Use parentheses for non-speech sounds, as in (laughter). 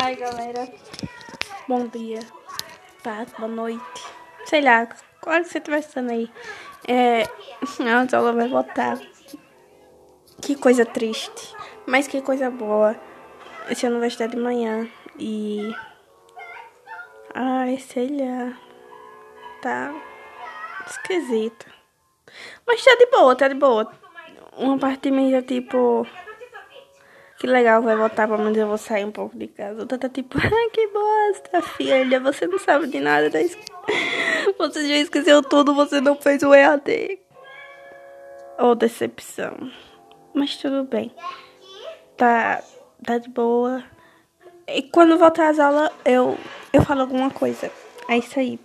Ai, galera. Bom dia. Tarde, boa noite. Sei lá, qual que você estiver estando aí. É, a aula vai voltar. Que coisa triste. Mas que coisa boa. Esse ano vai estar de manhã. E. Ai, sei lá. Tá esquisito. Mas tá de boa, tá de boa. Uma parte já tipo. Que legal, vai voltar, pelo menos eu vou sair um pouco de casa. Outra tá tipo, (laughs) ah, que bosta, filha, você não sabe de nada da escola. (laughs) Você já esqueceu tudo, você não fez o EAD. Oh, decepção. Mas tudo bem. Tá, tá de boa. E quando voltar às aulas, eu, eu falo alguma coisa. É isso aí.